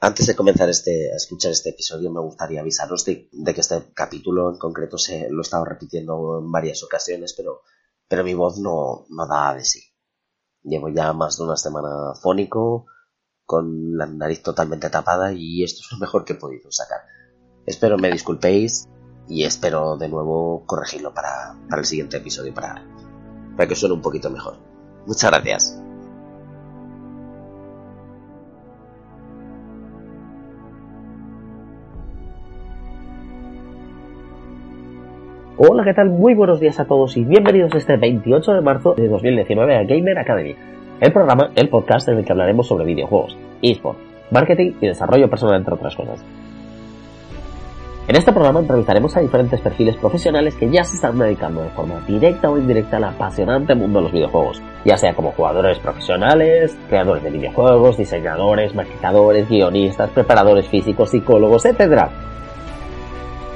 antes de comenzar este, a escuchar este episodio, me gustaría avisaros de, que este capítulo en concreto se lo he estado repitiendo en varias ocasiones, pero, pero mi voz no, no da de sí. Llevo ya más de una semana fónico, con la nariz totalmente tapada y esto es lo mejor que he podido sacar. Espero me disculpéis y espero de nuevo corregirlo para, para el siguiente episodio, para, para que suene un poquito mejor. Muchas gracias. Hola, ¿qué tal? Muy buenos días a todos y bienvenidos este 28 de marzo de 2019 a Gamer Academy, el programa, el podcast en el que hablaremos sobre videojuegos, eSport, marketing y desarrollo personal, entre otras cosas. En este programa entrevistaremos a diferentes perfiles profesionales que ya se están dedicando de forma directa o indirecta al apasionante mundo de los videojuegos, ya sea como jugadores profesionales, creadores de videojuegos, diseñadores, maquetadores, guionistas, preparadores físicos, psicólogos, etc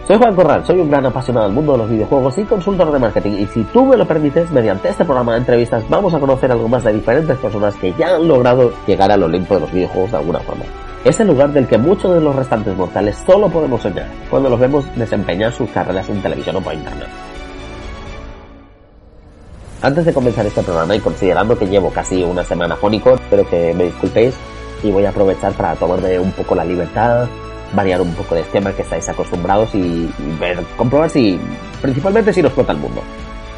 soy Juan Corral, soy un gran apasionado del mundo de los videojuegos y consultor de marketing y si tú me lo permites, mediante este programa de entrevistas vamos a conocer algo más de diferentes personas que ya han logrado llegar al Olimpo de los videojuegos de alguna forma. Es el lugar del que muchos de los restantes mortales solo podemos soñar cuando los vemos desempeñar sus carreras en televisión o por internet. Antes de comenzar este programa y considerando que llevo casi una semana fónico, espero que me disculpéis y voy a aprovechar para tomarme un poco la libertad variar un poco de esquema que estáis acostumbrados y, ver, comprobar si, principalmente si nos explota el mundo.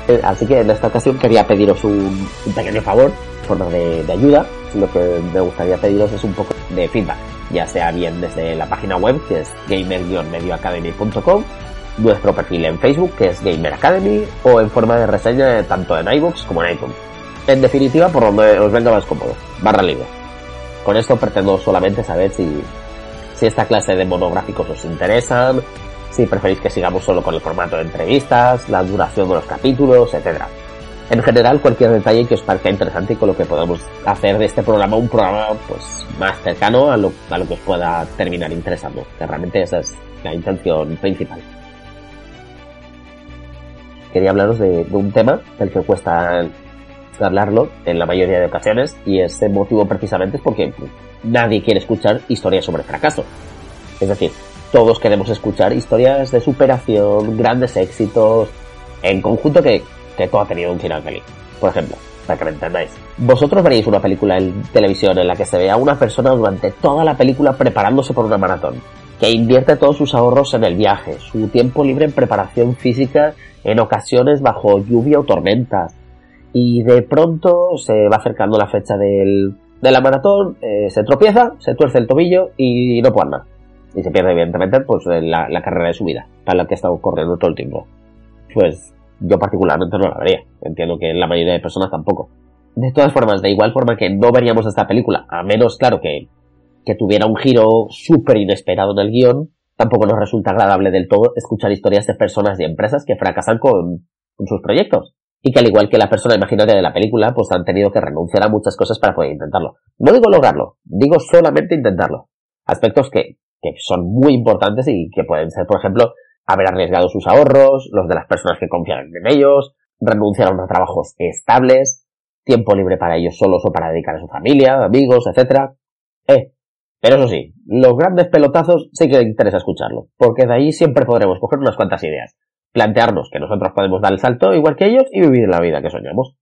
Eh, así que en esta ocasión quería pediros un, pequeño favor, forma de, ayuda. Lo que me gustaría pediros es un poco de feedback, ya sea bien desde la página web, que es gamer-medioacademy.com, nuestro perfil en Facebook, que es Gamer Academy, o en forma de reseña tanto en iBooks como en iTunes. En definitiva, por donde os venga más cómodo, barra libre. Con esto pretendo solamente saber si, si esta clase de monográficos os interesan, si preferís que sigamos solo con el formato de entrevistas, la duración de los capítulos, etc. En general, cualquier detalle que os parezca interesante y con lo que podamos hacer de este programa un programa pues más cercano a lo, a lo que os pueda terminar interesando, que realmente esa es la intención principal. Quería hablaros de, de un tema del que cuesta hablarlo en la mayoría de ocasiones y ese motivo precisamente es porque nadie quiere escuchar historias sobre fracaso. Es decir, todos queremos escuchar historias de superación, grandes éxitos, en conjunto que, que todo ha tenido un final feliz. Por ejemplo, para que me entendáis. Vosotros veréis una película en televisión en la que se ve a una persona durante toda la película preparándose por una maratón, que invierte todos sus ahorros en el viaje, su tiempo libre en preparación física, en ocasiones bajo lluvia o tormentas, y de pronto se va acercando la fecha del, de la maratón, eh, se tropieza, se tuerce el tobillo y no puede andar. Y se pierde, evidentemente, pues la, la carrera de su vida, para la que ha estado corriendo todo el tiempo. Pues yo particularmente no la vería. Entiendo que la mayoría de personas tampoco. De todas formas, de igual forma que no veríamos esta película, a menos, claro, que, que tuviera un giro súper inesperado en el guion, tampoco nos resulta agradable del todo escuchar historias de personas y empresas que fracasan con, con sus proyectos y que al igual que la persona imaginaria de la película, pues han tenido que renunciar a muchas cosas para poder intentarlo. No digo lograrlo, digo solamente intentarlo. Aspectos que, que son muy importantes y que pueden ser, por ejemplo, haber arriesgado sus ahorros, los de las personas que confían en ellos, renunciar a unos trabajos estables, tiempo libre para ellos solos o para dedicar a su familia, amigos, etc. Eh, pero eso sí, los grandes pelotazos sí que interesa escucharlo, porque de ahí siempre podremos coger unas cuantas ideas plantearnos que nosotros podemos dar el salto igual que ellos y vivir la vida que soñamos.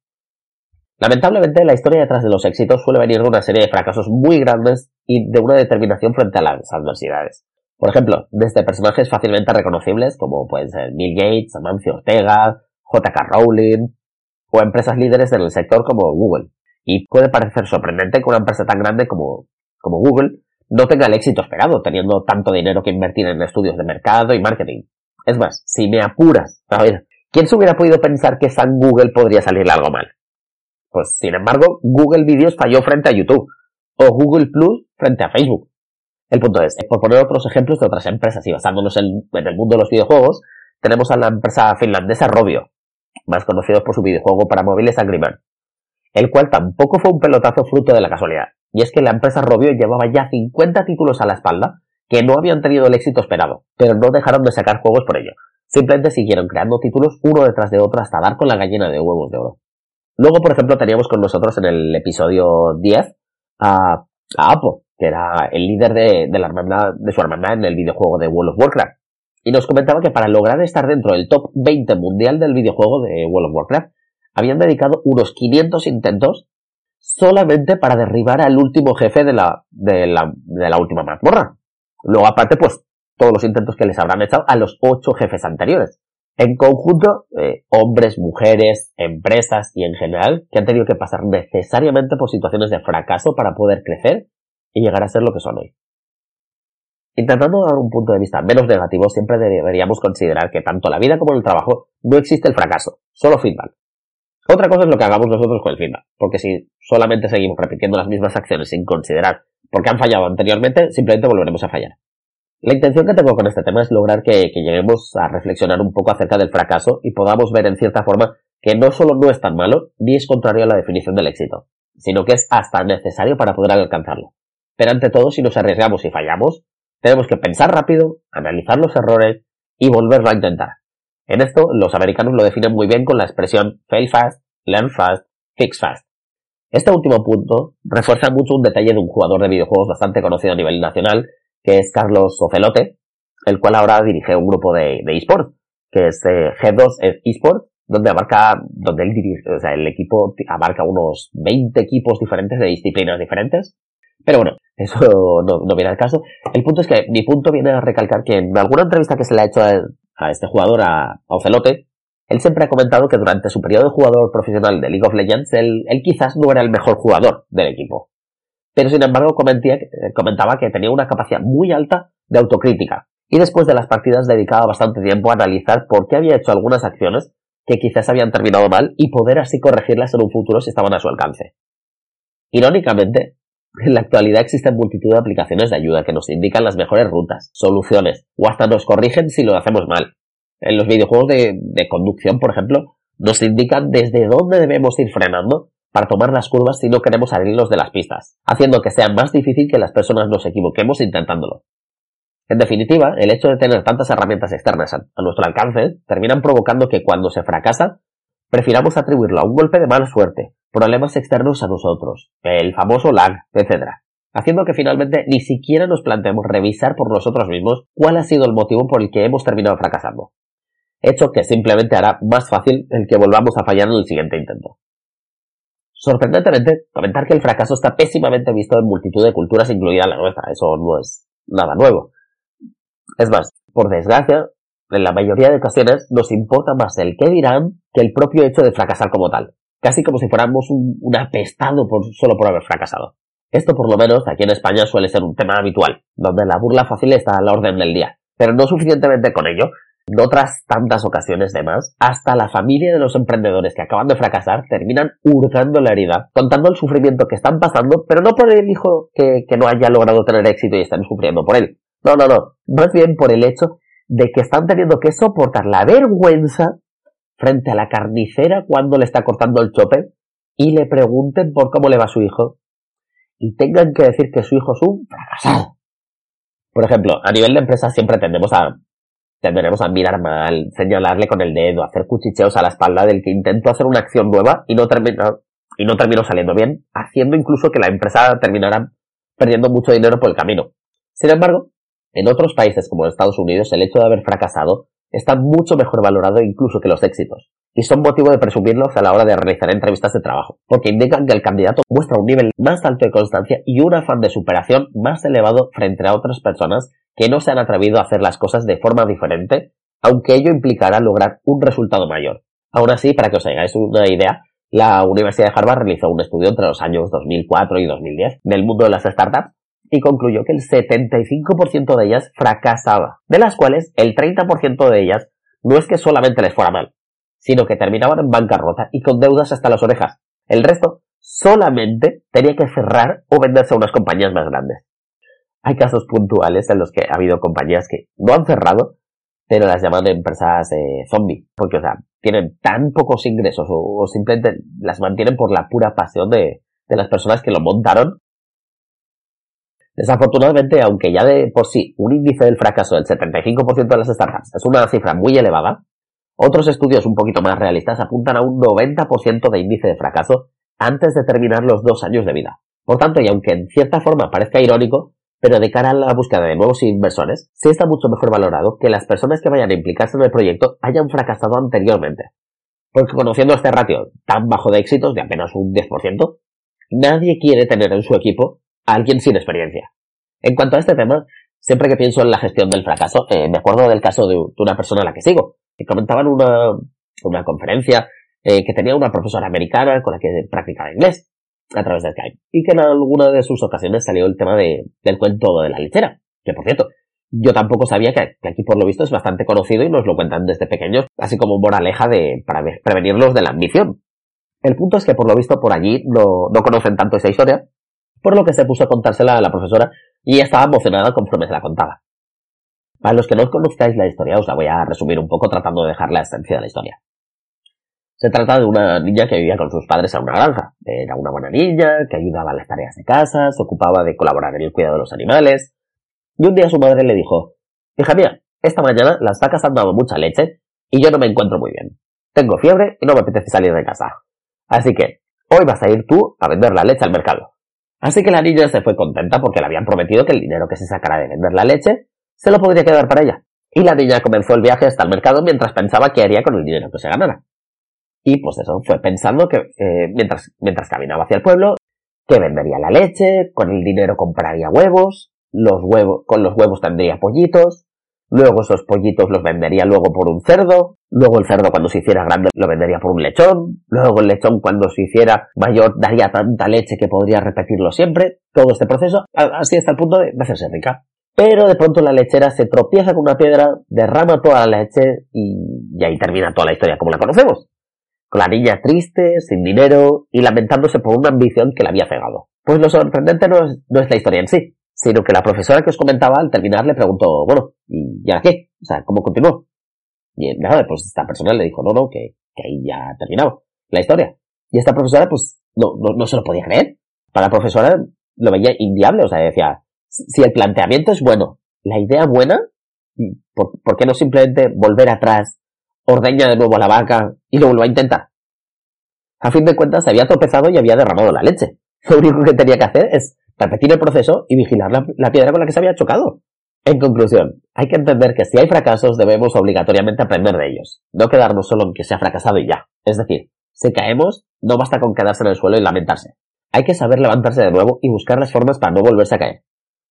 Lamentablemente, la historia detrás de los éxitos suele venir de una serie de fracasos muy grandes y de una determinación frente a las adversidades. Por ejemplo, desde personajes fácilmente reconocibles como pueden ser Bill Gates, Amancio Ortega, J.K. Rowling o empresas líderes en el sector como Google. Y puede parecer sorprendente que una empresa tan grande como, como Google no tenga el éxito esperado, teniendo tanto dinero que invertir en estudios de mercado y marketing. Es más, si me apuras, a ver, ¿quién se hubiera podido pensar que San Google podría salirle algo mal? Pues, sin embargo, Google Videos falló frente a YouTube. o Google Plus frente a Facebook. El punto es, por poner otros ejemplos de otras empresas y basándonos en, el mundo de los videojuegos, tenemos a la empresa finlandesa Robio, más conocidos por su videojuego para móviles Angry Man, el cual tampoco fue un pelotazo fruto de la casualidad. Y es que la empresa Robio llevaba ya 50 títulos a la espalda que no habían tenido el éxito esperado, pero no dejaron de sacar juegos por ello. Simplemente siguieron creando títulos uno detrás de otro hasta dar con la gallina de huevos de oro. Luego, por ejemplo, teníamos con nosotros en el episodio 10 a, Apo, que era el líder de, la de su hermandad en el videojuego de World of Warcraft. Y nos comentaba que para lograr estar dentro del top 20 mundial del videojuego de World of Warcraft, habían dedicado unos 500 intentos solamente para derribar al último jefe de la, de la, de la última mazmorra. Luego, aparte, pues, todos los intentos que les habrán echado a los ocho jefes anteriores. En conjunto, eh, hombres, mujeres, empresas y en general, que han tenido que pasar necesariamente por situaciones de fracaso para poder crecer y llegar a ser lo que son hoy. Intentando dar un punto de vista menos negativo, siempre deberíamos considerar que tanto la vida como el trabajo no existe el fracaso, solo feedback. Otra cosa es lo que hagamos nosotros con el feedback, porque si solamente seguimos repitiendo las mismas acciones sin considerar por qué han fallado anteriormente, simplemente volveremos a fallar. La intención que tengo con este tema es lograr que, lleguemos a reflexionar un poco acerca del fracaso y podamos ver en cierta forma que no solo no es tan malo, ni es contrario a la definición del éxito, sino que es hasta necesario para poder alcanzarlo. Pero ante todo, si nos arriesgamos y fallamos, tenemos que pensar rápido, analizar los errores y volverlo a intentar. En esto, los americanos lo definen muy bien con la expresión fail fast, learn fast, fix fast. Este último punto refuerza mucho un detalle de un jugador de videojuegos bastante conocido a nivel nacional que es Carlos Ocelote, el cual ahora dirige un grupo de, de eSport, que es eh, G2 eSport, donde abarca, donde él dirige, o sea, el equipo abarca unos 20 equipos diferentes de disciplinas diferentes. Pero bueno, eso no, no viene al caso. El punto es que mi punto viene a recalcar que en alguna entrevista que se le ha hecho a, este jugador, a, Ocelote, él siempre ha comentado que durante su periodo de jugador profesional de League of Legends, él, quizás no era el mejor jugador del equipo pero sin embargo eh, comentaba que tenía una capacidad muy alta de autocrítica y después de las partidas dedicaba bastante tiempo a analizar por qué había hecho algunas acciones que quizás habían terminado mal y poder así corregirlas en un futuro si estaban a su alcance. Irónicamente, en la actualidad existen multitud de aplicaciones de ayuda que nos indican las mejores rutas, soluciones o hasta nos corrigen si lo hacemos mal. En los videojuegos de, conducción, por ejemplo, nos indican desde dónde debemos ir frenando para tomar las curvas si no queremos salirnos de las pistas, haciendo que sea más difícil que las personas nos equivoquemos intentándolo. En definitiva, el hecho de tener tantas herramientas externas a, nuestro alcance terminan provocando que cuando se fracasa, prefiramos atribuirlo a un golpe de mala suerte, problemas externos a nosotros, el famoso lag, etc. Haciendo que finalmente ni siquiera nos planteemos revisar por nosotros mismos cuál ha sido el motivo por el que hemos terminado fracasando. Hecho que simplemente hará más fácil el que volvamos a fallar en el siguiente intento. Sorprendentemente, comentar que el fracaso está pésimamente visto en multitud de culturas, incluida la nuestra. Eso no es nada nuevo. Es más, por desgracia, en la mayoría de ocasiones nos importa más el qué dirán que el propio hecho de fracasar como tal. Casi como si fuéramos un, apestado por, solo por haber fracasado. Esto por lo menos aquí en España suele ser un tema habitual, donde la burla fácil está a la orden del día. Pero no suficientemente con ello, en otras tantas ocasiones de más, hasta la familia de los emprendedores que acaban de fracasar terminan hurgando la herida, contando el sufrimiento que están pasando, pero no por el hijo que, no haya logrado tener éxito y están sufriendo por él. No, no, no. Más bien por el hecho de que están teniendo que soportar la vergüenza frente a la carnicera cuando le está cortando el chope y le pregunten por cómo le va a su hijo y tengan que decir que su hijo es un fracasado. Por ejemplo, a nivel de empresa siempre tendemos a tenderemos a mirar mal, señalarle con el dedo, hacer cuchicheos a la espalda del que intentó hacer una acción nueva y no terminó, y no terminó saliendo bien, haciendo incluso que la empresa terminara perdiendo mucho dinero por el camino. Sin embargo, en otros países como Estados Unidos, el hecho de haber fracasado está mucho mejor valorado incluso que los éxitos, y son motivo de presumirlos a la hora de realizar entrevistas de trabajo, porque indican que el candidato muestra un nivel más alto de constancia y un afán de superación más elevado frente a otras personas que no se han atrevido a hacer las cosas de forma diferente, aunque ello implicará lograr un resultado mayor. Aún así, para que os hagáis una idea, la Universidad de Harvard realizó un estudio entre los años 2004 y 2010 del mundo de las startups y concluyó que el 75% de ellas fracasaba, de las cuales el 30% de ellas no es que solamente les fuera mal, sino que terminaban en bancarrota y con deudas hasta las orejas. El resto solamente tenía que cerrar o venderse a unas compañías más grandes. Hay casos puntuales en los que ha habido compañías que no han cerrado, pero las llaman empresas eh, zombie, porque, o sea, tienen tan pocos ingresos o, simplemente las mantienen por la pura pasión de, de las personas que lo montaron. Desafortunadamente, aunque ya de por sí un índice del fracaso del 75% de las startups es una cifra muy elevada, otros estudios un poquito más realistas apuntan a un 90% de índice de fracaso antes de terminar los dos años de vida. Por tanto, y aunque en cierta forma parezca irónico, pero de cara a la búsqueda de nuevos inversores, sí está mucho mejor valorado que las personas que vayan a implicarse en el proyecto hayan fracasado anteriormente. Porque conociendo este ratio tan bajo de éxitos, de apenas un 10%, nadie quiere tener en su equipo a alguien sin experiencia. En cuanto a este tema, siempre que pienso en la gestión del fracaso, eh, me acuerdo del caso de, una persona a la que sigo, que comentaba en una, una conferencia eh, que tenía una profesora americana con la que practicaba inglés a través de Skype y que en alguna de sus ocasiones salió el tema de, del cuento de la lechera, que por cierto, yo tampoco sabía que, aquí por lo visto es bastante conocido y nos lo cuentan desde pequeños, así como moraleja de, para prevenirlos de la ambición. El punto es que por lo visto por allí no, no conocen tanto esa historia, por lo que se puso a contársela a la profesora y estaba emocionada conforme se la contaba. Para los que no conozcáis la historia, os la voy a resumir un poco tratando de dejar la esencia de la historia. Se trata de una niña que vivía con sus padres en una granja. Era una buena niña, que ayudaba en las tareas de casa, se ocupaba de colaborar en el cuidado de los animales. Y un día su madre le dijo, hija mía, esta mañana las vacas han dado mucha leche y yo no me encuentro muy bien. Tengo fiebre y no me apetece salir de casa. Así que, hoy vas a ir tú a vender la leche al mercado. Así que la niña se fue contenta porque le habían prometido que el dinero que se sacara de vender la leche se lo podría quedar para ella. Y la niña comenzó el viaje hasta el mercado mientras pensaba qué haría con el dinero que se ganara. Y pues eso, fue pensando que eh, mientras, mientras caminaba hacia el pueblo, que vendería la leche, con el dinero compraría huevos, los huevos, con los huevos tendría pollitos, luego esos pollitos los vendería luego por un cerdo, luego el cerdo cuando se hiciera grande lo vendería por un lechón, luego el lechón cuando se hiciera mayor daría tanta leche que podría repetirlo siempre, todo este proceso, así hasta el punto de hacerse rica. Pero de pronto la lechera se tropieza con una piedra, derrama toda la leche y, y ahí termina toda la historia como la conocemos. La niña triste, sin dinero y lamentándose por una ambición que la había cegado. Pues lo sorprendente no es, no es la historia en sí, sino que la profesora que os comentaba al terminar le preguntó, bueno, ¿y ya qué? O sea, ¿cómo continuó? Y nada, pues esta persona le dijo, no, no, que, que ahí ya ha terminado la historia. Y esta profesora, pues, no, no, no se lo podía creer. Para la profesora lo veía inviable, o sea, decía, si el planteamiento es bueno, la idea buena, ¿por, ¿por, qué no simplemente volver atrás, ordeña de nuevo a la vaca y lo vuelva a intentar? A fin de cuentas, se había tropezado y había derramado la leche. Lo único que tenía que hacer es repetir el proceso y vigilar la, la piedra con la que se había chocado. En conclusión, hay que entender que si hay fracasos debemos obligatoriamente aprender de ellos, no quedarnos solo en que se ha fracasado y ya. Es decir, si caemos, no basta con quedarse en el suelo y lamentarse. Hay que saber levantarse de nuevo y buscar las formas para no volverse a caer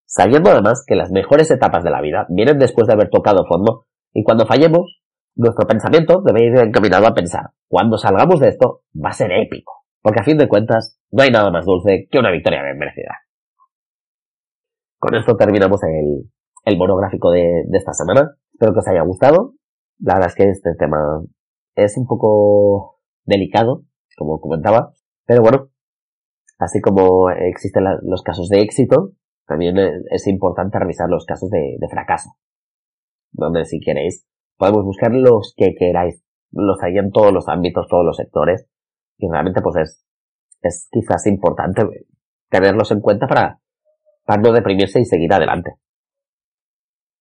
sabiendo además que las mejores etapas de la vida vienen después de haber tocado fondo y cuando fallemos, nuestro pensamiento debe ir encaminado a pensar, cuando salgamos de esto va a ser épico, porque a fin de cuentas no hay nada más dulce que una victoria bien merecida. Con esto terminamos el, el monográfico de, de esta semana. Espero que os haya gustado. La verdad es que este tema es un poco delicado, como comentaba, pero bueno, así como existen los casos de éxito, también es importante revisar los casos de, fracaso. Donde si queréis, podemos buscar los que queráis. Los hay en todos los ámbitos, todos los sectores. Y realmente pues es, es quizás importante tenerlos en cuenta para, para no deprimirse y seguir adelante.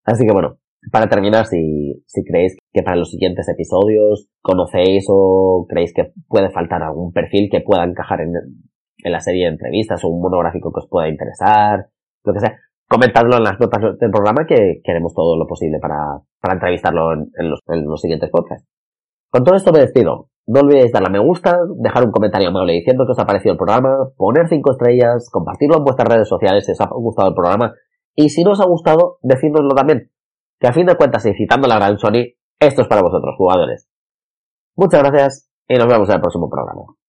Así que bueno, para terminar, si, si creéis que para los siguientes episodios conocéis o creéis que puede faltar algún perfil que pueda encajar en, en la serie de entrevistas o un monográfico que os pueda interesar, lo que sea, comentadlo en las notas del programa que, queremos todo lo posible para, para entrevistarlo en, los, en los siguientes podcasts. Con todo esto me despido. No olvidéis darle a me gusta, dejar un comentario amable diciendo que os ha parecido el programa, poner cinco estrellas, compartirlo en vuestras redes sociales si os ha gustado el programa y si no os ha gustado, decírnoslo también. Que a fin de cuentas y citando la gran Sony, esto es para vosotros, jugadores. Muchas gracias y nos vemos en el próximo programa.